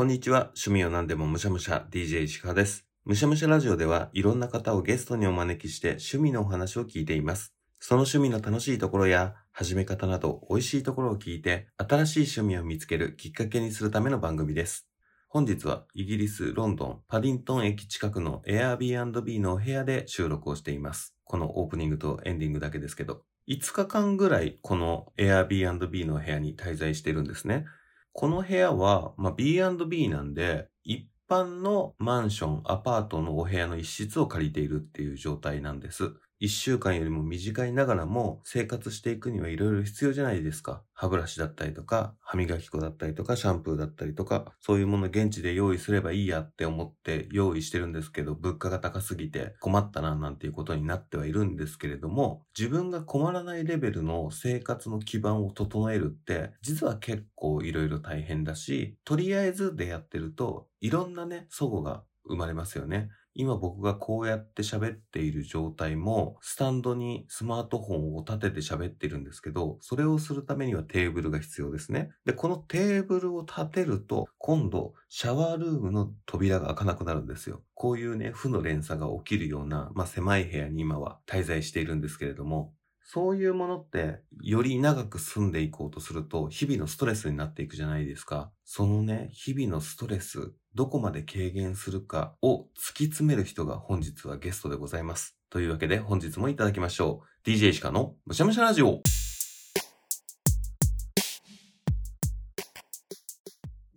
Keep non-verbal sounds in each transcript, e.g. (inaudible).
こんにちは。趣味を何でもむしゃむしゃ DJ 石川です。むしゃむしゃラジオではいろんな方をゲストにお招きして趣味のお話を聞いています。その趣味の楽しいところや始め方など美味しいところを聞いて新しい趣味を見つけるきっかけにするための番組です。本日はイギリス・ロンドン・パディントン駅近くの Airbnb のお部屋で収録をしています。このオープニングとエンディングだけですけど、5日間ぐらいこの Airbnb の部屋に滞在してるんですね。この部屋は、まあ、B&B なんで、一般のマンション、アパートのお部屋の一室を借りているっていう状態なんです。一週間よりも短いながらも生活していくにはいろいろ必要じゃないですか。歯ブラシだったりとか、歯磨き粉だったりとか、シャンプーだったりとか、そういうもの現地で用意すればいいやって思って用意してるんですけど、物価が高すぎて困ったななんていうことになってはいるんですけれども、自分が困らないレベルの生活の基盤を整えるって、実は結構いろいろ大変だし、とりあえずでやってると、いろんなね、齟齬が生まれますよね。今僕がこうやって喋っている状態も、スタンドにスマートフォンを立てて喋ってるんですけど、それをするためにはテーブルが必要ですね。で、このテーブルを立てると、今度、シャワールームの扉が開かなくなるんですよ。こういうね、負の連鎖が起きるような、まあ狭い部屋に今は滞在しているんですけれども、そういうものって、より長く住んでいこうとすると、日々のストレスになっていくじゃないですか。そのね、日々のストレス、どこまで軽減するかを突き詰める人が本日はゲストでございます。というわけで本日もいただきましょう。DJ 石川のむしゃむしゃラジオ。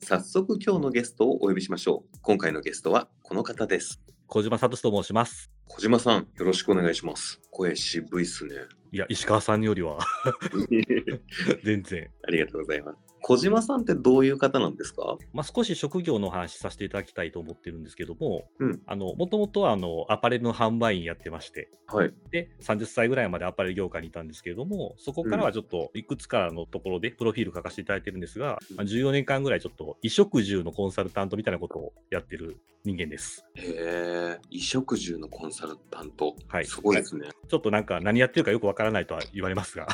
早速今日のゲストをお呼びしましょう。今回のゲストはこの方です。小島聡と申します。小島さん、よろしくお願いします。声渋いっすね。いや、石川さんよりは (laughs) 全然。ありがとうございます。小島さんってどういう方なんですか？まあ、少し職業の話させていただきたいと思ってるんですけども、うんあの、もともとはあの、アパレルの販売員やってまして、はい。で、30歳ぐらいまでアパレル業界にいたんですけれども、そこからはちょっといくつかのところでプロフィール書かせていただいてるんですが、まあ、14年間ぐらいちょっと衣食住のコンサルタントみたいなことをやってる人間です。へえ、衣食住のコンサルタント。はいすごいですね。ちょっとなんか何やってるかよくわからないとは言われますが、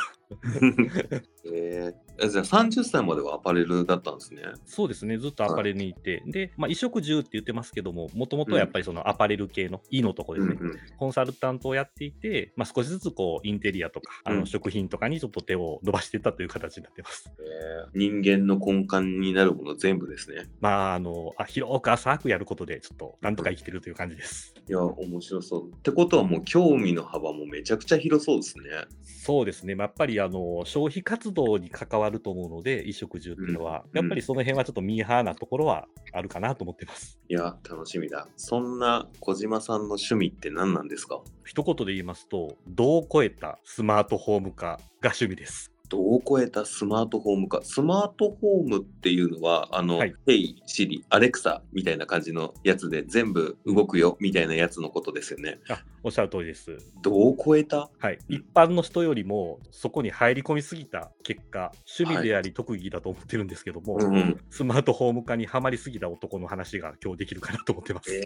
へ (laughs) え、じゃあ30歳まではアパレルだったんですね。そうですね、ずっとアパレルにいて、で、まあ、衣食住って言ってますけども、もともとはやっぱりそのアパレル系の、いいのとこですね、うんうんコンサルタントをやっていて、まあ、少しずつこうインテリアとか、あうんの食品とかにちょっと手を伸ばしていったという形になってます。へえ人間の根幹になるもの全部ですね。まあ、あのあ広く浅くやることで、ちょっとなんとか生きてるという感じです。いや、面白そう。ってことはもう興味の幅もめちゃくちゃ広そうですね。そうですね、まあやっぱりあの消費活動に関わると思うので、衣食住っていうのは、うんやっぱりその辺はちょっとミーハーなところはあるかなと思ってます。いや、楽しみだ。そんな小島さんの趣味って何なんですか？一言で言いますと、度を超えたスマートホーム化が趣味です。度を超えたスマートフォームか。スマートフォームっていうのは、あの、はい Hey Siri、Alexa みたいな感じのやつで全部動くよみたいなやつのことですよね。あおっしゃる通りです。度を超えた？はい、一般の人よりもそこに入り込みすぎた結果、趣味であり特技だと思ってるんですけども、うんうん。スマートフォーム化にはまりすぎた男の話が今日できるかなと思ってます。え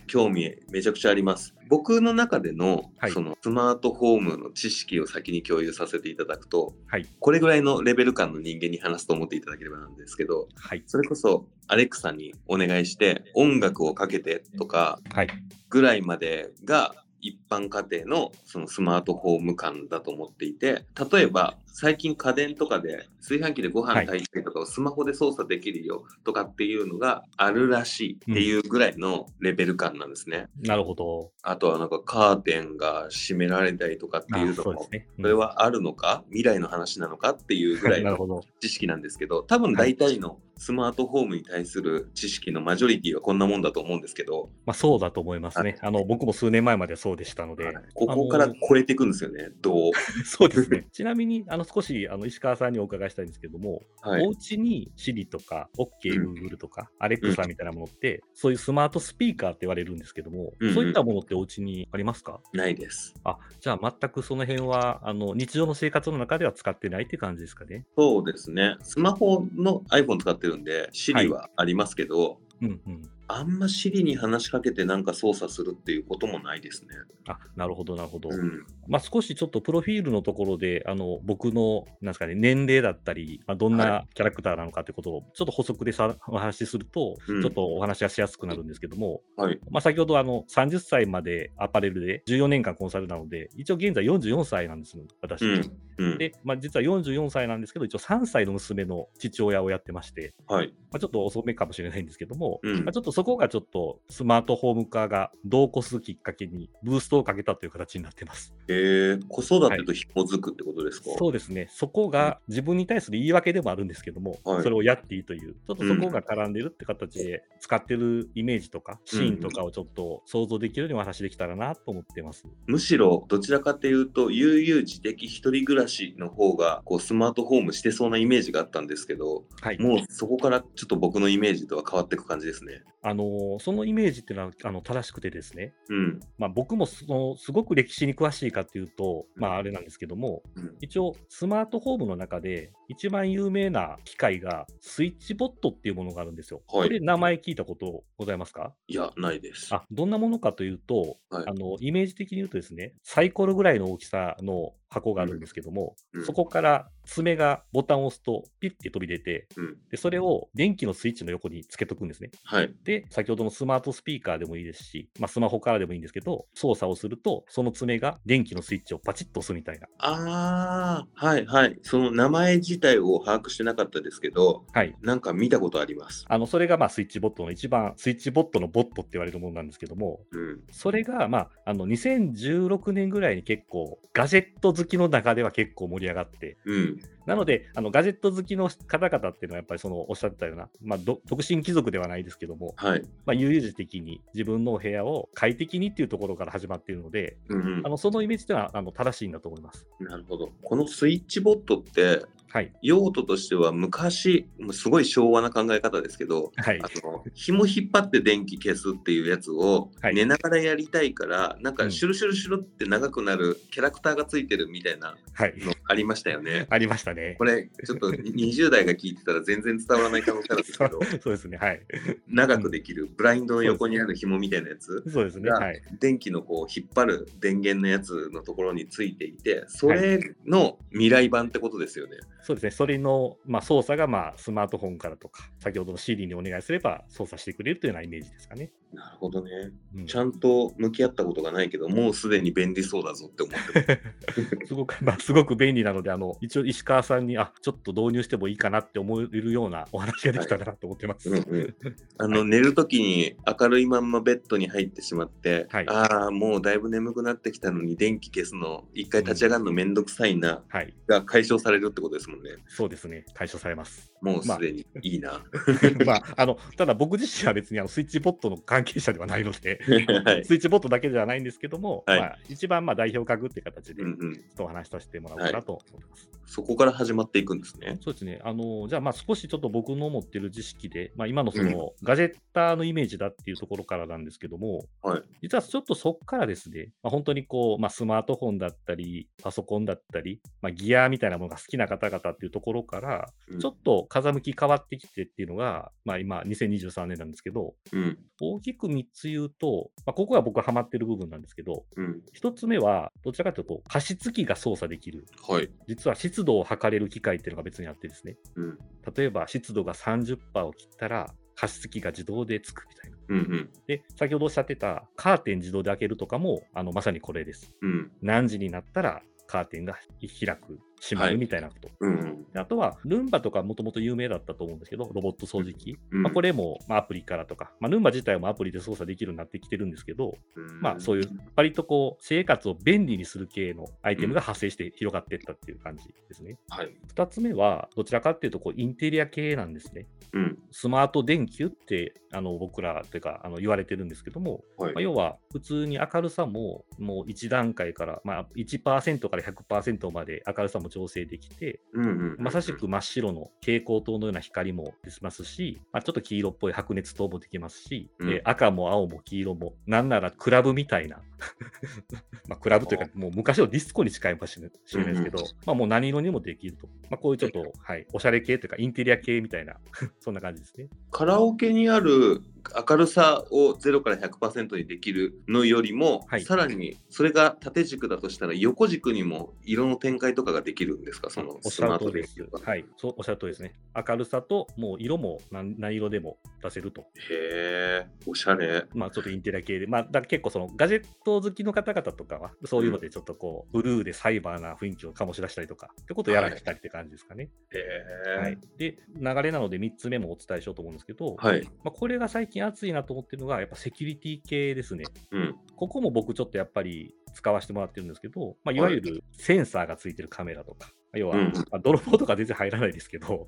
ー興味めちゃくちゃあります。僕の中での、はい。そのスマートフォームの知識を先に共有させていただくと、はい、これぐらいのレベル感の人間に話すと思っていただければなんですけど、はい、それこそアレクサにお願いして音楽をかけてとかはい、ぐらいまでが一般家庭のそのスマートフォーム感だと思っていて例えば最近家電とかで炊飯器でご飯炊いたりとかをスマホで操作できるよとかっていうのがあるらしいっていうぐらいのレベル感なんですね。なるほど。あとはなんかカーテンが閉められたりとかってあいうのもそね。うんそれはあるのか？未来の話なのかっていうぐらいの。知識なんですけど多分大体のスマートフォームに対する知識のマジョリティはこんなもんだと思うんですけど、まあ、そうだと思いますね。あの僕も数年前までそうでしたので、ここから超えていくんですよね、どう？(laughs) そうですね。(laughs) ちなみに、あの少しあの石川さんにお伺いしたいんですけども、はいお家に Siri とかうん OKGoogle とか Alexa みたいなものって、そういうスマートスピーカーって言われるんですけども、うんうんそういったものってお家にありますか？ないです。あじゃあ全くその辺はあの日常の生活の中では使ってないって感じですかね？そうですね。スマホの iPhone 使ってるんで、は Siri いはありますけど、うんうん。あんま Siri に話しかけてなんか操作するっていうこともないですね。あ、なるほど、なるほど。うん。まあ、少しちょっとプロフィールのところで、あの、僕の、なんですかね、年齢だったり、まあ、どんはなキャラクターなのかってことを、ちょっと補足でさお話しすると、うんちょっとお話がしやすくなるんですけども、はい。まあ、先ほどあの30歳までアパレルで14年間コンサルなので、一応現在44歳なんです、私。うん。うん。で、まあ、実は44歳なんですけど、一応3歳の娘の父親をやってまして、はい。まあ、ちょっと遅めかもしれないんですけども、うんまあ、ちょっとそこがちょっとスマートホーム化が同行するきっかけにブーストをかけたという形になってます。えー、子育てと紐づくってことですか、そうですね、そこが自分に対する言い訳でもあるんですけども、はいそれをやっていいという、ちょっとそこが絡んでるって形で、使ってるイメージとか、シーンとかをちょっと想像できるようにお話できたらなと思ってます。むしろどちらかというと悠々自適一人暮らしの方がこうスマートホームしてそうなイメージがあったんですけどはい、もうそこからちょっと僕のイメージとは変わっていく感じですね。あのーそのイメージっていうのはあの正しくてですね、うん。まあ、僕もそのすごく歴史に詳しいかっていうと、まあ、あれなんですけども、うん一応、スマートフォームの中で、一番有名な機械が、スイッチボットっていうものがあるんですよ。はいこれ、名前聞いたことございますか？いや、ないです。あどんなものかというと、はいあのイメージ的に言うとですね、サイコロぐらいの大きさの箱があるんですけども、うんそこから爪がボタンを押すと、ピッて飛び出て、うん。でそれを電気のスイッチの横につけとくんですね。はい。で、先ほどのスマートスピーカーでもいいですし、まあ、スマホからでもいいんですけど、操作をすると、その爪が電気のスイッチをパチッと押すみたいな。ああ、はいはい。その名前自体を把握してなかったですけど、はい。なんか見たことあります。あのそれがまあスイッチボットの一番、スイッチボットのボットって言われるものなんですけども、うん。それが、まあ、あの2016年ぐらいに結構、ガジェット好きの中では結構盛り上がって、うん。なので、あのガジェット好きの方々っていうのは、やっぱりそのおっしゃってたような、まあ、独身貴族ではないですけども、はい。まあ、悠々自適に自分のお部屋を快適にっていうところから始まっているので、うんあのそのイメージというのはあの正しいんだと思います。なるほど。このスイッチボットって、はい。用途としては昔、すごい昭和な考え方ですけど、はいあ。の紐引っ張って電気消すっていうやつをはい寝ながらやりたいから、なんうんかシュルシュルシュルって長くなるキャラクターがついてるみたいなはい。のありましたよね。(laughs) ありましたねこ。れちょっと20代が聞いてたら全然伝わらない可能性あるんですけど (laughs) そうですね。はい。長くできるブラインドの横にある紐みたいなやつそうですね。がはい。電気のこう引っ張る電源のやつのところについていてそれの未来版ってことですよね。そうですね。それの、まあ、操作が、まあ、スマートフォンからとか、先ほどの CD にお願いすれば操作してくれるというようなイメージですかね。なるほどね。うんちゃんと向き合ったことがないけどもうすでに便利そうだぞって思ってます。(laughs) すごく、まあ、すごく便利なので、あの、一応石川さんに、あ、ちょっと導入してもいいかなって思えるようなお話ができたらなと思ってます。うんうんあの寝るときに明るいまんまベッドに入ってしまって、はいああもうだいぶ眠くなってきたのに電気消すの一回立ち上がるのめんどくさいな、はい。が解消されるってことですもんね。そうですね。解消されます。もうすでにいいな。(laughs) まあ、あの、ただ僕自身は別にあのスイッチボットの関係者ではないので、(laughs) はい。スイッチボットだけではないんですけども、はいまあ、一番まあ代表格っていう形で、うんうん、ちょっとお話しさせてもらおうかなと思ってます。そこから始まっていくんですね。そうですね。あの、じゃあ、まあ少しちょっと僕の持ってる知識で、まあ今のその、ガジェッターのイメージだっていうところからなんですけども、はい。実はちょっとそこからですね、まあ、本当にこう、まあ、スマートフォンだったり、パソコンだったり、まあ、ギアみたいなものが好きな方々っていうところから、うんちょっと風向き変わってきてっていうのが、まあ今、2023年なんですけど、うん。大きく3つ言うと、まあ、ここが僕がハマってる部分なんですけど、うん。1つ目は、どちらかというと、加湿器が操作できる。はい。実は湿度を測れる機械っていうのが別にあってですね、うん。例えば湿度が30%を切ったら、加湿器が自動でつくみたいな。うんうん。で、先ほどおっしゃってたカーテン自動で開けるとかも、あのまさにこれです。うん。何時になったらカーテンが開く、閉まはいるみたいなこと。うん。であとは、ルンバとかもともと有名だったと思うんですけど、ロボット掃除機。うんまあ、これも、まあ、アプリからとか、まあ、ルンバ自体もアプリで操作できるようになってきてるんですけど、うんまあ、そういう、割とこう、生活を便利にする系のアイテムが発生して広がっていったっていう感じですね。はい。二つ目は、どちらかっていうと、こう、インテリア系なんですね。うん。スマート電球ってあの僕らというかあの言われてるんですけども、はい。まあ、要は普通に明るさももう1段階から、まあ、1%から100%まで明るさも調整できて、うんうん。まさしく真っ白の蛍光灯のような光も出ますし、まあ、ちょっと黄色っぽい白熱灯もできますし、うん。えー赤も青も黄色も、なんならクラブみたいな、(laughs) まあクラブというか、もう昔のディスコに近いかもしれないですけど、うんまあ、もう何色にもできると、まあ、こういうちょっと、はい、おしゃれ系というか、インテリア系みたいな、(laughs) そんな感じですね。カラオケにある明るさを0から100%にできるのよりも、はいさらにそれが縦軸だとしたら横軸にも色の展開とかができるんですか？そのスマートです。はい、そうおっしゃる通りですね。明るさと、もう色も何何色でも出せると。へえおしゃれまあ、ちょっとインテリア系で、まあ、だ結構そのガジェット好きの方々とかは、そういうのでちょっとこう、ブルーでサイバーな雰囲気を醸し出したりとか、ってことをやられたりって感じですかね。へえはい。で、流れなので3つ目もお伝えしようと思うんですけど、はい。まあ、これが最近熱いなと思ってるのが、やっぱセキュリティ系ですね。うん。ここも僕ちょっとやっぱり使わせてもらってるんですけど、まあ、いわゆるセンサーがついてるカメラとか、要は、うん。まあ、泥棒とか全然入らないですけど、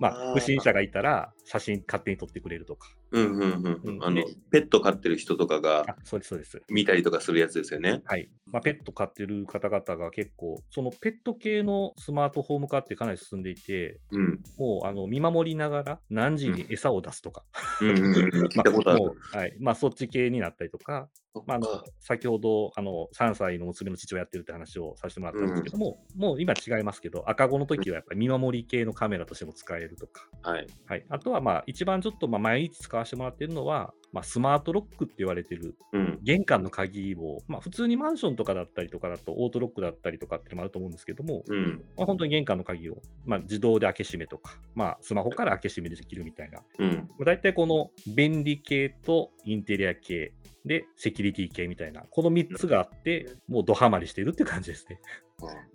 まあ、不審者がいたら写真勝手に撮ってくれるとか。うんうんうん。うん。あのでペット飼ってる人とかがあ、そうです、そうです。見たりとかするやつですよね。はい。まあ、ペット飼ってる方々が結構、そのペット系のスマートホーム化ってかなり進んでいて、うん。もうあの見守りながら何時に餌を出すとか、うんうんうん。(laughs) 聞いたことある、まもうはい。まあ、そっち系になったりとか、まあ、あの先ほどあの3歳の娘の父をやってるって話をさせてもらったんですけども、もう今違いますけど、赤子の時はやっぱり見守り系のカメラとしても使えるとか、はい。はい、あとはまあ一番ちょっとまあ毎日使わせてもらってるのは、まあ、スマートロックって言われてるうん。玄関の鍵を、まあ、普通にマンションとかだったりとかだとオートロックだったりとかっていうのもあると思うんですけども、うん。まあ、本当に玄関の鍵を、まあ、自動で開け閉めとか、まあ、スマホから開け閉めできるみたいな、うん。まあ、大体この便利系とインテリア系でセキュリティ系みたいな、この3つがあって、もうドハマりしてるって感じですね。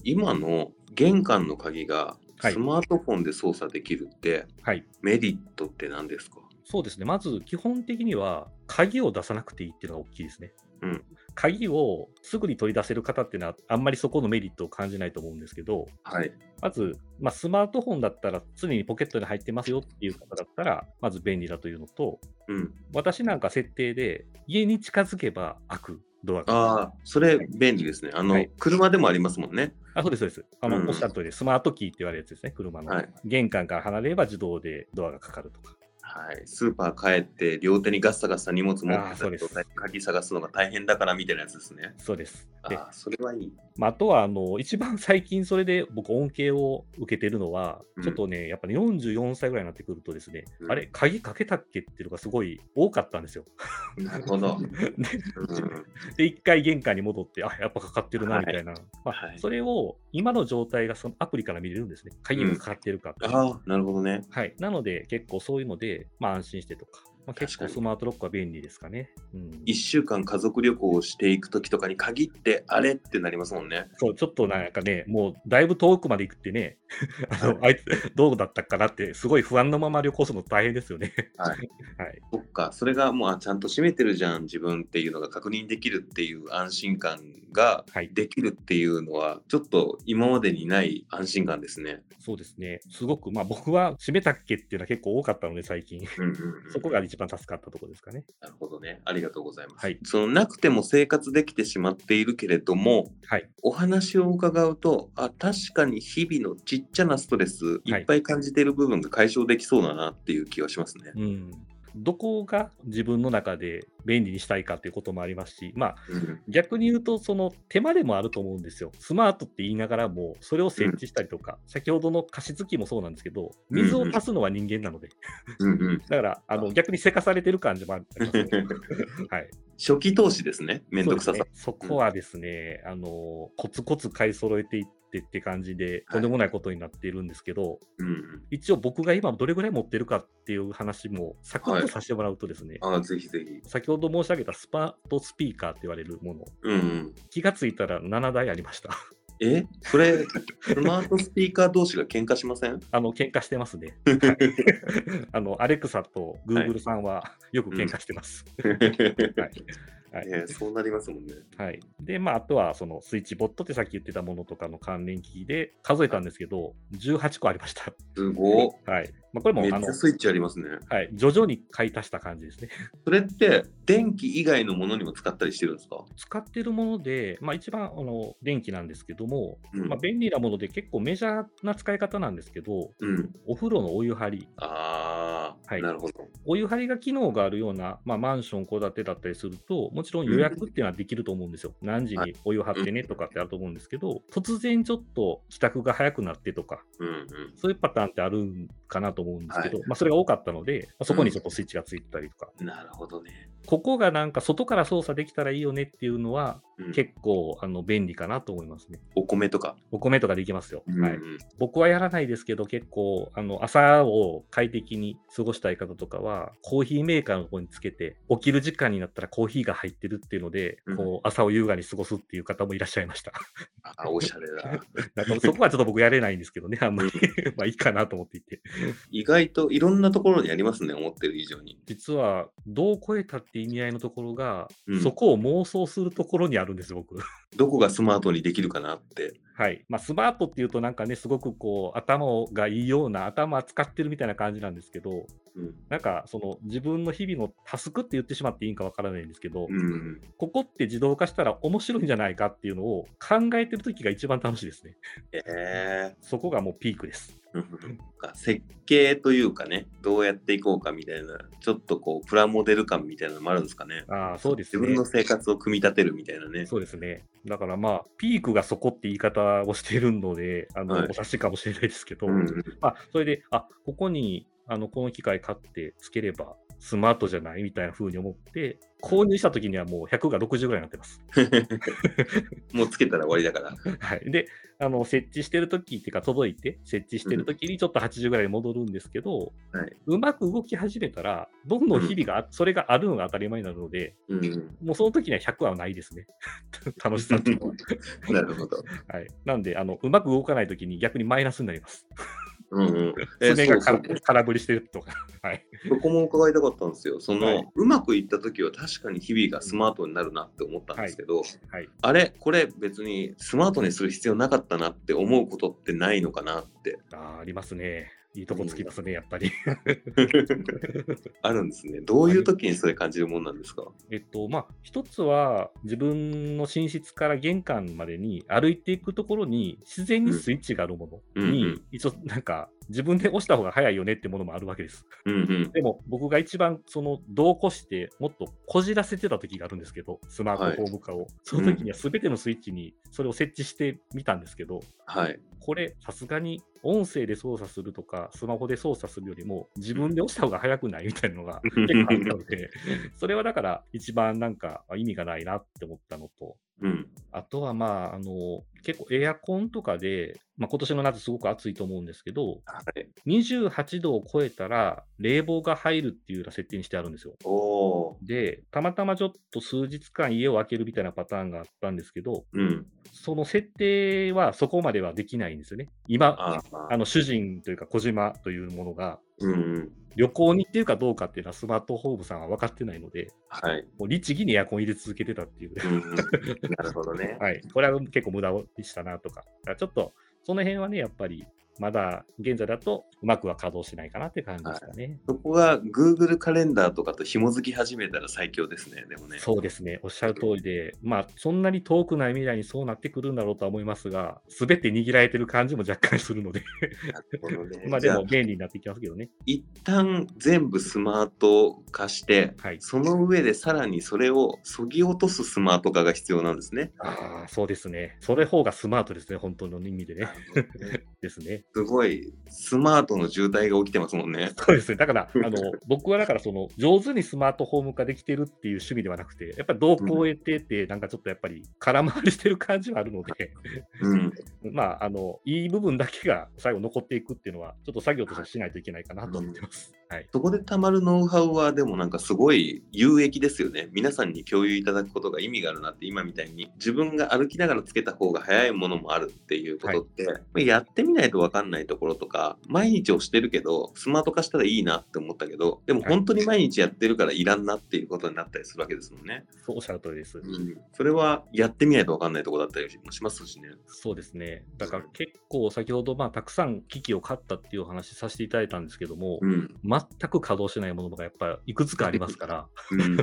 今の玄関の鍵がはい。スマートフォンで操作できるって、はい。メリットって何ですか？そうですね。まず基本的には鍵を出さなくていいっていうのが大きいですね。うん鍵をすぐに取り出せる方っていうのはあんまりそこのメリットを感じないと思うんですけど、はいまず、まあ、スマートフォンだったら常にポケットに入ってますよっていう方だったら、まず便利だというのと、うん私なんか設定で家に近づけば開くドアが。ああそれ便利ですねあの、はい車でもありますもんねあそうです、そうです。あの、うんおっしゃる通りで、スマートキーって言われるやつですね、車の。はい玄関から離れれば自動でドアがかかるとか。はい。スーパー帰って両手にガッサガッサ荷物持ってた状態で鍵探すのが大変だからみたいなやつですね。そうです。で、ああそれはいい。まあ、あとは、あの、一番最近それで僕恩恵を受けてるのは、うん。ちょっとね、やっぱり44歳ぐらいになってくるとですね、うん。あれ、鍵かけたっけっていうのがすごい多かったんですよ。なるほど、(laughs) でうん。回玄関に戻って、あ、やっぱかかってるな、はい。みたいな。まあはい。それを今の状態がそのアプリから見れるんですね。鍵がかかってるかうんああなるほどねはい。なので、結構そういうので、まあ安心してとか、まあ、結構スマートロックは便利ですかね。うん、1週間家族旅行をしていく時とかに限ってあれってなりますもんねそう、ちょっとなんかね、もうだいぶ遠くまで行ってね、(laughs) あのあいつどうだったかなって、すごい不安のまま旅行するの大変ですよね。はい (laughs) はい。そっか、それがもうあちゃんと閉めてるじゃん、自分っていうのが確認できるっていう安心感がはいできるっていうのは、ちょっと今までにない安心感ですね。そうですね。すごく、まあ僕は閉めたっけっていうのは結構多かったので、最近。うんうんうんそこが一番助かったところですかね。なるほどね。ありがとうございます。はいそのなくても生活できてしまっているけれども、はい。お話を伺うと、あ、確かに日々のちっちゃなストレス、いっぱい感じている部分が解消できそうだなっていう気はしますね。うん。どこが自分の中で便利にしたいかっていうこともありますし、まあうん。逆に言うと、その手間でもあると思うんですよ。スマートって言いながらも、それを設置したりとか、先ほどの加湿器もそうなんですけど、水を足すのは人間なので、うんうん。(laughs) だからあの逆にせかされてる感じもありますね。(laughs) はい、初期投資ですね、めんどくささ。そね。そこはですね、あのコツコツ買い揃えていってって感じで、とんでもないことになっているんですけど、うんうん、一応僕が今どれぐらい持ってるかっていう話もサクッとさせてもらうとですね、あぜひぜひ。先ほど申し上げたスパートスピーカーって言われるもの、うんうん、気がついたら7台ありました。え？それ、スマートスピーカー同士が喧嘩しません？(laughs) あの、喧嘩してますね。(laughs) はいあの、アレクサとグーグルさんはよく喧嘩してます。(laughs) はい。はいねそうなりますもんね。はい。で、まあ、あとは、そのスイッチボットってさっき言ってたものとかの関連機器で数えたんですけど、18個ありました。すごっ。はい。まあ、これも、あのめっちゃ、スイッチありますね。はい。徐々に買い足した感じですね。それって、電気以外のものにも使ったりしてるんですか？使ってるもので、まあ、一番、あの、電気なんですけども、うんまあ、便利なもので結構メジャーな使い方なんですけど、うん。お風呂のお湯張り。ああ、はいなるほど。お湯張りが機能があるような、まあ、マンション、戸建てだったりすると、もちろん予約っていうのはできると思うんですよ。何時にお湯張ってねとかってあると思うんですけど、突然ちょっと帰宅が早くなってとか。そういうパターンってあるかなと思うんですけど、はいまあ、それが多かったので、まあそこにちょっとスイッチがついてたりとか、なるほどね。ここがなんか外から操作できたらいいよねっていうのは、うん結構あの便利かなと思いますね。お米とか？お米とかできますよ。うんはい、僕はやらないですけど、結構あの朝を快適に過ごしたい方とかは、コーヒーメーカーの方につけて、起きる時間になったらコーヒーが入ってるっていうので、うんこう朝を優雅に過ごすっていう方もいらっしゃいました。あ、おしゃれだ。(laughs) なんかそこはちょっと僕やれないんですけどね、あんまり (laughs) まあいいかなと思っていて。意外といろんなところにありますね、思ってる以上に。実は、どう超えたって意味合いのところが、うんそこを妄想するところにあるんですよ、僕。どこがスマートにできるかなって。はい。まあ、スマートっていうと、なんかね、すごくこう、頭がいいような、頭使ってるみたいな感じなんですけど、うん。なんか、その、自分の日々のタスクって言ってしまっていいんかわからないんですけど、うん。ここって自動化したら面白いんじゃないかっていうのを考えてる時が一番楽しいですね。ええそこがもうピークです。(laughs) うん設計というかね、どうやっていこうかみたいな、ちょっとこう、プラモデル感みたいなのもあるんですかね。ああ、そうですね自分の。生活を組み立てるみたいなね。そうですね。だからまあ、ピークがそこって言い方をしているので、あの、はいお察しかもしれないですけど、うん。まあ、それで、あ、ここに、あの、この機械買ってつければ、スマートじゃないみたいな風に思って、購入した時にはもう100が60ぐらいになってます。(laughs) もうつけたら終わりだから。(laughs) はい。で、あの、設置してる時っていうか、届いて、設置してる時にちょっと80ぐらいに戻るんですけど、はい。うまく動き始めたら、どんどん日々があ、それがあるのが当たり前になるので、うん。もうその時には100はないですね。(laughs) 楽しさっていうのは。なるほど。はい。なんで、あの、うまく動かない時に逆にマイナスになります。うんうん。え爪が空振りしてるとか。(laughs) はい。そこも伺いたかったんですよ。その、はいうまくいった時は確かに日々がスマートになるなって思ったんですけど、はい。あれ？これ別にスマートにする必要なかったなって思うことってないのかなって。あーありますね。いいとこつきますね、やっぱり。あるんですね。どういう時にそれ感じるもんなんですか？えっと、まあ、一つは、自分の寝室から玄関までに歩いていくところに、自然にスイッチがあるものに、うんうん一応、なんか、自分で押した方が早いよねってものもあるわけです。うんうん。でも、僕が一番、その、同行して、もっとこじらせてた時があるんですけど、スマートフォーム化を。その時には全てのスイッチにそれを設置してみたんですけど、はい。これ、さすがに音声で操作するとか、スマホで操作するよりも、自分で押した方が早くないみたいなのが (laughs) 結構あったので、それはだから、一番なんかあ意味がないなって思ったのと、うん。あとはまあ、あの、結構エアコンとかで、まあ、今年の夏すごく暑いと思うんですけど、はい。28度を超えたら冷房が入るっていうような設定にしてあるんですよ。で、たまたまちょっと数日間家を空けるみたいなパターンがあったんですけど、うん。その設定はそこまではできないんですよね。今、ああの主人というか小島というものがうんうん。旅行に行ってるかどうかっていうのはスマートフォームさんは分かってないので、はい。もう律儀にエアコン入れ続けてたっていう。うんうん、なるほどね。(laughs) はい。これは結構無駄でしたなとか。ちょっと、その辺はね、やっぱり、まだ現在だとうまくは稼働しないかなって感じですかね。そこが Google カレンダーとかと紐づき始めたら最強ですね、でもね。そうですね。おっしゃる通りで、まあ、そんなに遠くない未来にそうなってくるんだろうとは思いますが、すべて握られてる感じも若干するので、ね (laughs) まあでも便利になっていきますけどね。一旦全部スマート化して、はい。その上でさらにそれをそぎ落とすスマート化が必要なんですね。ああ、そうですね。それ方がスマートですね、本当の意味でね。ね (laughs) ですね。すごいスマートの渋滞が起きてますもんね。そうですね。だから、(laughs) あの、僕はだから、その、上手にスマートフォーム化できてるっていう趣味ではなくて、やっぱりどうこう得てて、なんかちょっとやっぱり空回りしてる感じはあるので、うん。(laughs) まあ、あの、いい部分だけが最後残っていくっていうのは、ちょっと作業としてしないといけないかなと思ってます。はい。そこでたまるノウハウはでもなんかすごい有益ですよね。皆さんに共有いただくことが意味があるなって今みたいに自分が歩きながらつけた方が早いものもあるっていうことって、やってみないと分かんないところとか毎日押してるけどスマート化したらいいなって思ったけどでも本当に毎日やってるからいらんなっていうことになったりするわけですもんね。そうおっしゃる通りです。うん、それはやってみないと分かんないところだったりもしますしね。そうですね。だから結構先ほど、まあ、たくさん機器を買ったっていうお話させていただいたんですけども、うん。全く稼働しないものがやっぱりいくつかありますから、(laughs) うん、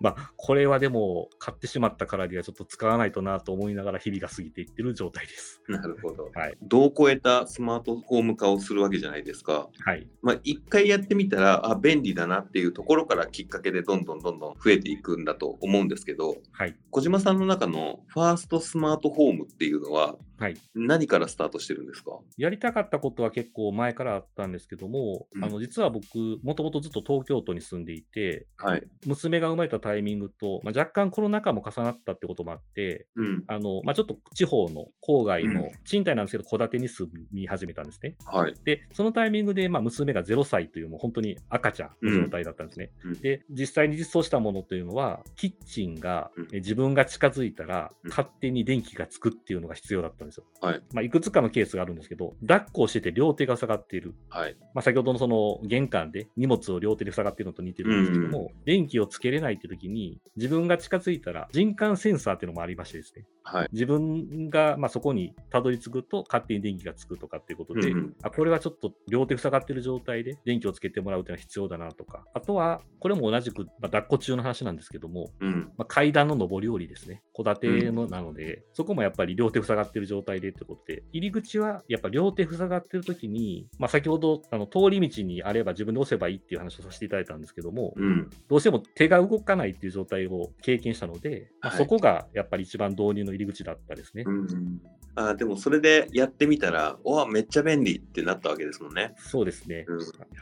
まあ、これはでも買ってしまったからにはちょっと使わないとなと思いながら日々が過ぎていってる状態です。なるほど。はい。どう超えたスマートフォーム化をするわけじゃないですか。はい。まあ、一回やってみたら、あ、便利だなっていうところからきっかけでどんどんどんどん増えていくんだと思うんですけど、はい。小島さんの中のファーストスマートホームっていうのは、はい。何からスタートしてるんですか？やりたかったことは結構前からあったんですけども、うんあの実は僕、もともとずっと東京都に住んでいて、はい。娘が生まれたタイミングと、まあ、若干コロナ禍も重なったってこともあって、うん。あのまあ、ちょっと地方の郊外うんの賃貸なんですけど、戸建てに住み始めたんですね。はい。で、そのタイミングで、まあ、娘が0歳という、もう本当に赤ちゃんの状態だったんですね。うんで、実際に実装したものというのは、キッチンが、自分が近づいたら、うん勝手に電気がつくっていうのが必要だったんですよ。はい。まあ、いくつかのケースがあるんですけど、抱っこをしてて両手が塞がっている。はい。まあ、先ほどのその玄関で荷物を両手で塞がっているのと似てるんですけども、電気をつけれないって時に、自分が近づいたら人感センサーっていうのもありましてですね、はい。自分がまあそこにたどり着くと勝手に電気がつくとかっていうことで、うんうんあこれはちょっと両手塞がってる状態で電気をつけてもらうっていうのは必要だなとか、あとはこれも同じく、まあ、抱っこ中の話なんですけども、うん。まあ、階段の上り下りですね。戸建てのなので、そこもやっぱり両手塞がってる状態でってことで、入り口はやっぱ両手塞がってる時に、まあ、先ほどあの通り道にあれば自分で押せばいいっていう話をさせていただいたんですけども、うん。どうしても手が動かないっていう状態を経験したので、まあはいそこがやっぱり一番導入の入り口だったですね。うん。あでもそれでやってみたら、おわ、めっちゃ便利ってなったわけですもんね。そうですね。うん。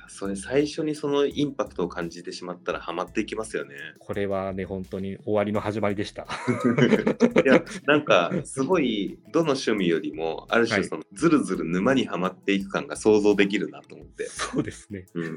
それ最初にそのインパクトを感じてしまったらハマっていきますよね。これはね、本当に終わりの始まりでした。(laughs) いや、なんか、すごい、どの趣味よりも、ある種、はいその、ずるずる沼にはまっていく感が想像できるなと思って。そうですね。うん、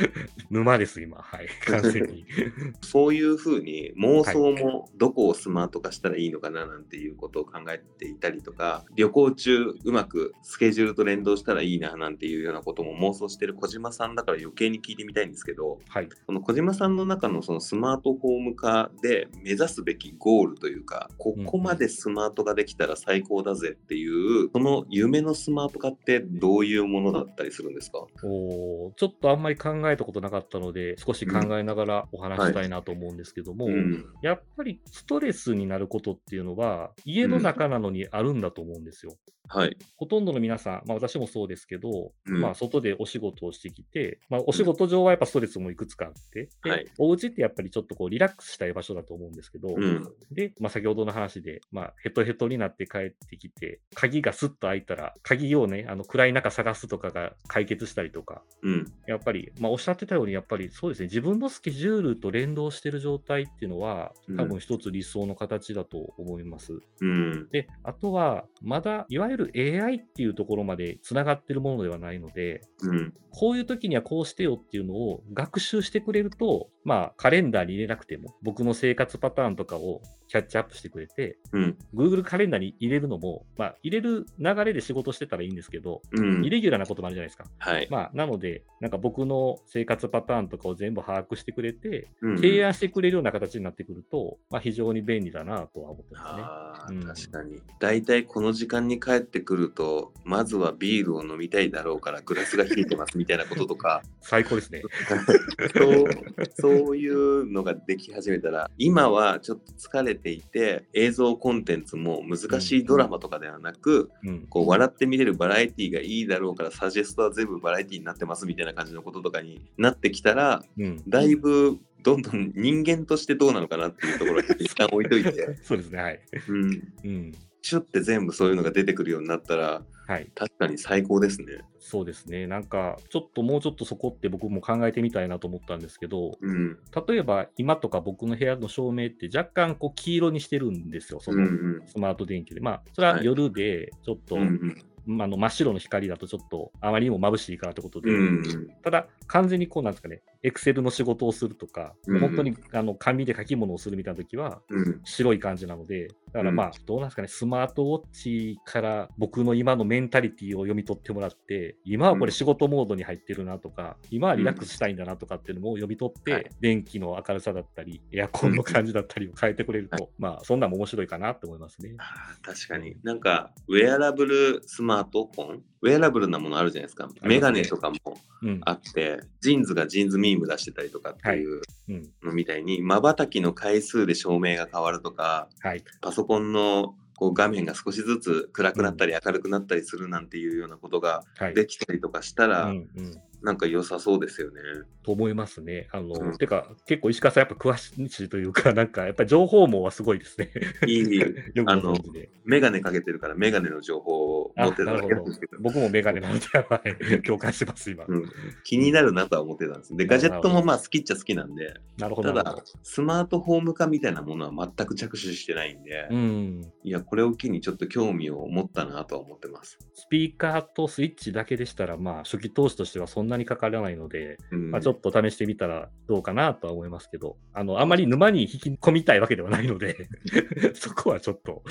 (laughs) 沼です、今。はい。完全に。(laughs) そういうふうに妄想もどこをスマート化したらいいのかななんていうことを考えていたりとか旅行中うまくスケジュールと連動したらいいななんていうようなことも妄想してる小島さんだから余計に聞いてみたいんですけどはい。この小島さんの中のそのスマートホーム化で目指すべきゴールというかここまでスマートができたら最高だぜっていうその夢のスマート化ってどういうものだったりするんですか？おーちょっとあんまり考えたことなかったので、少し考えながらお話ししたいなと思うんですけども、うんやっぱりストレスになることっていうのは、家の中なのにあるんだと思うんですよ。はい。ほとんどの皆さん、まあ、私もそうですけど、うん。まあ、外でお仕事をしてきて、まあ、お仕事上はやっぱストレスもいくつかあって、ではい。お家ってやっぱりちょっとこうリラックスしたい場所だと思うんですけど、うん。で、まあ、先ほどの話で、まあ、ヘトヘトになって帰ってきて、鍵がスッと開いたら、鍵をね、あの暗い中探すとかが解決したりとか、うん。やっぱり、まあ、おっしゃってたように、やっぱりそうですね、自分のスケジュールと連動してる状態っていうのはうん、多分一つ理想の形だと思います。うん。で、あとは、まだ、いわゆる AI っていうところまでつながってるものではないので、うん。こういう時にはこうしてよっていうのを学習してくれると、まあ、カレンダーに入れなくても、僕の生活パターンとかをキャッチアップしてくれて、うん、Google カレンダーに入れるのも、まあ、入れる流れで仕事してたらいいんですけど、うんイレギュラーなこともあるじゃないですか。はい。まあ、なので、なんか僕の生活パターンとかを全部把握してくれて、うん提案してくれるような形になってくると、まあ、非常に便利だなとは思ってますね。確かに。大体この時間に帰ってくると、まずはビールを飲みたいだろうからグラスが冷えてますみたいなこととか、(laughs) 最高ですね。(laughs) そうそういうのができ始めたら、今はちょっと疲れていて、映像コンテンツも難しいドラマとかではなく、うん。こう笑って見れるバラエティがいいだろうから、サジェストは全部バラエティになってますみたいな感じのこととかになってきたら、うん。だいぶどんどん人間としてどうなのかなっていうところに一旦置いといて、(laughs) そうですね。はい。うん、うん。シュッて全部そういうのが出てくるようになったら、はい。確かに最高ですね。そうですね。なんか、ちょっともうちょっとそこって僕も考えてみたいなと思ったんですけど、うん。例えば今とか僕の部屋の照明って若干こう黄色にしてるんですよ。そのうんうん。スマート電球で。まあ、それははい夜でちょっと、うんうんまああの真っ白の光だとちょっとあまりにも眩しいからってことで、うんただ完全にこうなんですかね、エクセルの仕事をするとか、うん。本当にあの紙で書き物をするみたいな時は、うん。白い感じなので、だからまあ、どうなんですかね、スマートウォッチから僕の今のメンタリティを読み取ってもらって、今はこれ仕事モードに入ってるなとか、今はリラックスしたいんだなとかっていうのも読み取って、はい。電気の明るさだったり、エアコンの感じだったりを変えてくれると、まあ、そんなんも面白いかなと思いますね。確かに。なんか、ウェアラブルスマートフォンウェアラブルなものあるじゃないですか。メガネとかもうん。あって、 JINS が JINS MEME 出してたりとかっていううん。のみたいに、瞬きの回数で照明が変わるとか、はい。パソコンのこう画面が少しずつ暗くなったり明るくなったりするなんていうようなことがはい。できたりとかしたら、うんうんなんか良さそうですよね。と思いますね。あの、うんてか、結構石川さんやっぱ詳しいというか、(laughs) なんかやっぱり情報網はすごいですね。いい、(laughs) あの。メガネかけてるからメガネの情報を持ってただけなんですけど。僕もメガネなので、はい、共感してます、今。うん、気になるなとは思ってたんです。で、ガジェットもまあ好きっちゃ好きなんで、なるほど。ただスマートフォーム化みたいなものは全く着手してないんで、うん。いや、これを機にちょっと興味を持ったなとは思ってます。スピーカーとスイッチだけでしたら、まあ、初期投資としてはそんなにかからないので、うんまあ、ちょっと試してみたらどうかなとは思いますけど、あの、あまり沼に引き込みたいわけではないので、(laughs) そこはちょっと、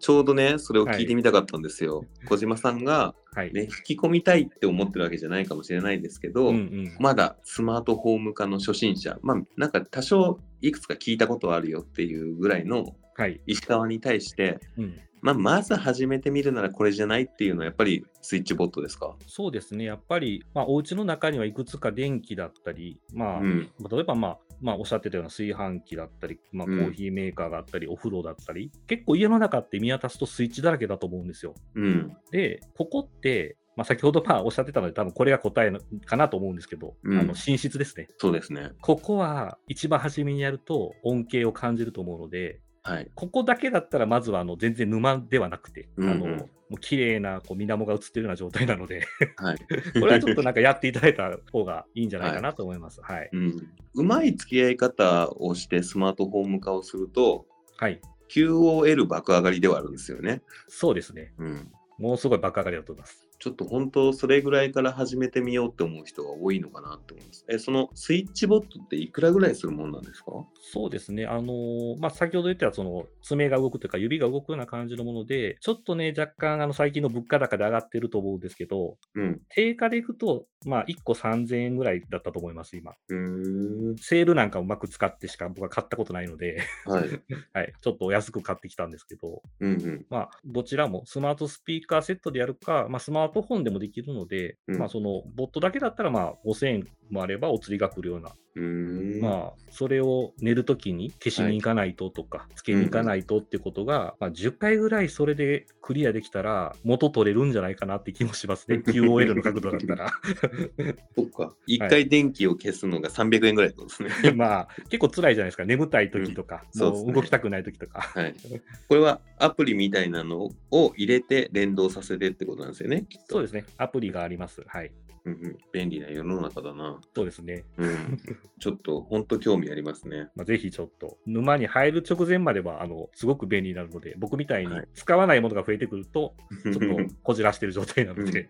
ちょうどね、それを聞いてみたかったんですよ。小島さんが、はい。ね、引き込みたいって思ってるわけじゃないかもしれないですけど、うんうん。まだスマートフォーム化の初心者、まあ、なんか多少いくつか聞いたことあるよっていうぐらいのはい。石川に対して、うん。まあ、まず始めてみるならこれじゃないっていうのはやっぱりスイッチボットですか？そうですね。やっぱり、まあ、お家の中にはいくつか電気だったり、まあ、うん。例えば、まあ、まあ、おっしゃってたような炊飯器だったり、まあ、コうんーヒーメーカーがあったり、お風呂だったり、結構家の中って見渡すとスイッチだらけだと思うんですよ。うん。で、ここって、まあ、先ほどまあおっしゃってたので、多分これが答えのかなと思うんですけど、うんあの寝室ですね。そうですね。ここは一番初めにやると恩恵を感じると思うので、はい。ここだけだったらまずはあの全然沼ではなくて、うんうんあのもう綺麗なこう水面が映ってるような状態なので、はい。(laughs) これはちょっとなんかやっていただいた方がいいんじゃないかなと思います。はい。うん。うまい付き合い方をしてスマートフォーム化をすると、はい。QOL 爆上がりではあるんですよね。そうですね。うん。もうすごい爆上がりだと思います。ちょっと本当それぐらいから始めてみようって思う人が多いのかなって思います。え、そのスイッチボットっていくらぐらいするもんなんですか？そうですね。あのーまあ、先ほど言ったその爪が動くというか指が動くような感じのもので、ちょっとね、若干あの最近の物価高で上がってると思うんですけど、うん。定価でいくと、まあ、1個3000円ぐらいだったと思います、今。うーん。セールなんかうまく使ってしか僕は買ったことないので、はい。(laughs) はい、ちょっとお安く買ってきたんですけど、うんうん。まあ、どちらもスマートスピーカーセットでやるか、まあ、スマートフォンでもできるので、うんまあ、そのボットだけだったら、まあ、5000円もあればお釣りが来るような。まあ、それを寝るときに消しに行かないととか、つけに行かないとってことが、まあ、10回ぐらいそれでクリアできたら、元取れるんじゃないかなって気もしますね。(laughs) QOL の角度だったら。(laughs) そっか。一回電気を消すのが300円ぐらいですね。まあ、結構辛いじゃないですか。眠たい時とか、う動きたくない時とか。はい。これはアプリみたいなのを入れて連動させてってことなんですよね。そうですね。アプリがあります。はい。うんうん。便利な世の中だな。そうですね。うん。ちょっと本当興味ありますね。(laughs) まあ、ぜひちょっと、沼に入る直前までは、あの、すごく便利になるので、僕みたいにはい使わないものが増えてくると、ちょっと (laughs) こじらしてる状態なので、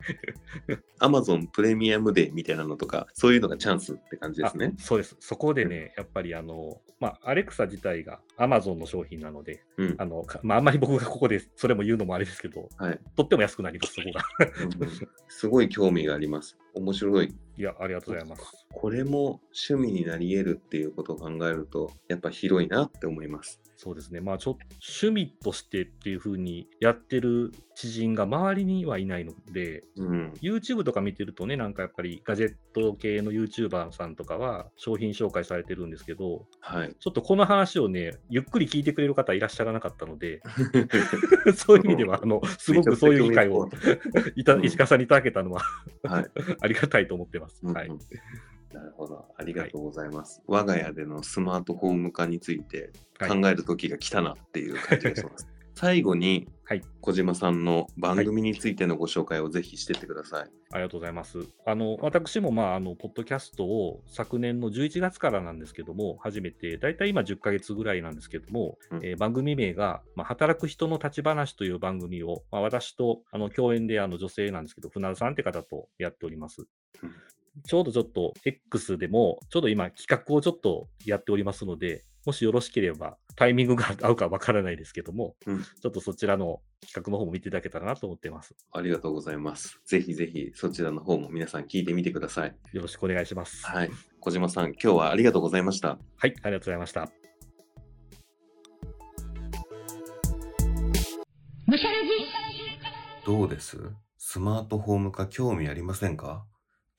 Amazon プレミアムデーみたいなのとか、そういうのがチャンスって感じですね。あそうです。そこでね、やっぱりあの、まあ、アレクサ自体が Amazon の商品なので、うん。あの、かまあ、あんまり僕がここで (laughs) それも言うのもあれですけど、はい。とっても安くなります、そこが。うんすごい興味があります。面白い。いや、ありがとうございます。これも趣味になり得るっていうことを考えると、やっぱ広いなって思います。そうですね。まあ、ちょっと趣味としてっていう風にやってる知人が周りにはいないので、うん。YouTube とか見てるとね、なんかやっぱりガジェット系の YouTuber さんとかは商品紹介されてるんですけど、はい。ちょっとこの話をね、ゆっくり聞いてくれる方いらっしゃらなかったので、(laughs) そういう意味では、あの、すごくそういう機会をいたうん石川さんにいただけたのははい。(laughs) ありがたいと思ってます。うんうんはい。なるほど。ありがとうございます。我が家でのスマートフォーム化についてはい考える時が来たなっていう感じがします。(laughs) 最後に、はい小島さんの番組についてのご紹介をぜひしてってください。ありがとうございます。あの、私も、まあ、あの、ポッドキャストを昨年の11月からなんですけども、始めて、だいたい今10ヶ月ぐらいなんですけども、うんえー番組名が、まあ、働く人の立ち話という番組を、まあ、私と、あの、共演で、あの、女性なんですけど、船田さんって方とやっております。うんちょうどちょっと X でも、ちょうど今企画をちょっとやっておりますので、もしよろしければ、タイミングが合うかわからないですけども、うんちょっとそちらの企画の方も見ていただけたらなと思っています。ありがとうございます。ぜひぜひそちらの方も皆さん聞いてみてください。よろしくお願いします。はい。小島さん、今日はありがとうございました。はい、ありがとうございました。どうです？スマートフォーム化興味ありませんか？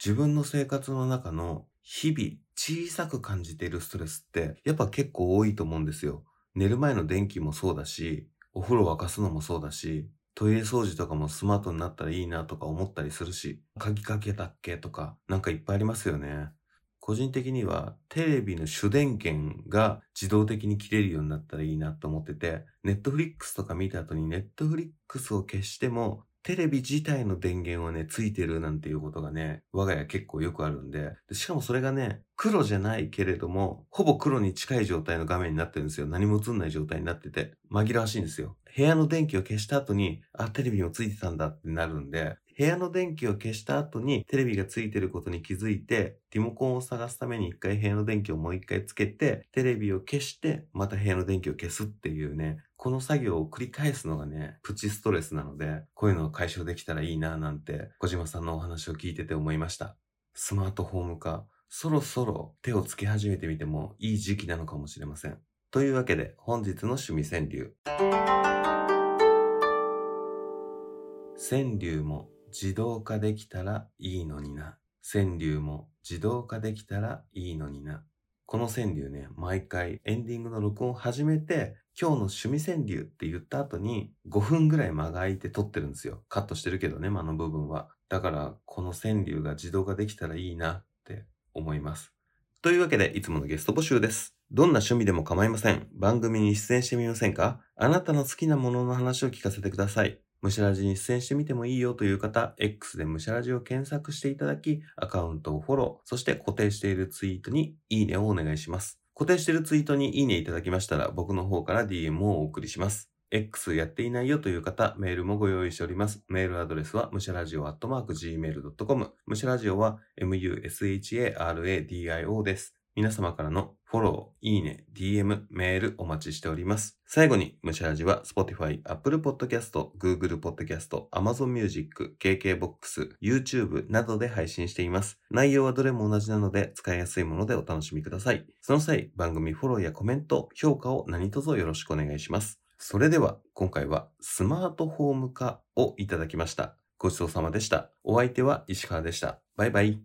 自分の生活の中の日々小さく感じているストレスってやっぱ結構多いと思うんですよ。寝る前の電気もそうだし、お風呂沸かすのもそうだし、トイレ掃除とかもスマートになったらいいなとか思ったりするし、鍵かけたっけとか、なんかいっぱいありますよね。個人的にはテレビの主電源が自動的に切れるようになったらいいなと思ってて、ネットフリックスとか見た後にネットフリックスを消してもテレビ自体の電源はね、ついてるなんていうことがね、我が家結構よくあるんでで、しかもそれがね、黒じゃないけれども、ほぼ黒に近い状態の画面になってるんですよ。何も映んない状態になってて、紛らわしいんですよ。部屋の電気を消した後に、あ、テレビもついてたんだってなるんで、部屋の電気を消した後にテレビがついてることに気づいて、リモコンを探すために一回部屋の電気をもう一回つけて、テレビを消して、また部屋の電気を消すっていうね、この作業を繰り返すのがね、プチストレスなので、こういうのを解消できたらいいななんて、小島さんのお話を聞いてて思いました。スマートフォーム化、そろそろ手をつけ始めてみてもいい時期なのかもしれません。というわけで、本日の趣味川柳。川柳も自動化できたらいいのにな。川柳も自動化できたらいいのにな。この川柳ね、毎回エンディングの録音を始めて、今日の趣味川柳って言った後に5分ぐらい間が空いて撮ってるんですよ。カットしてるけどね、間の部分は。だから、この川柳が自動化できたらいいなって思います。というわけで、いつものゲスト募集です。どんな趣味でも構いません。番組に出演してみませんか？あなたの好きなものの話を聞かせてください。むしゃらじに出演してみてもいいよという方、X でむしゃらじを検索していただき、アカウントをフォロー、そして固定しているツイートにいいねをお願いします。固定しているツイートにいいねいただきましたら、僕の方から DM をお送りします。X やっていないよという方、メールもご用意しております。メールアドレスは、むしゃらじお gmail.com。むしゃらじおは、musharadio です。皆様からのフォロー、いいね、DM、メールお待ちしております。最後に、ムシャラジは Spotify、Apple Podcast、Google Podcast、Amazon Music、KKBOX、YouTube などで配信しています。内容はどれも同じなので使いやすいものでお楽しみください。その際、番組フォローやコメント、評価を何卒よろしくお願いします。それでは、今回はスマートフォーム化をいただきました。ごちそうさまでした。お相手は石川でした。バイバイ。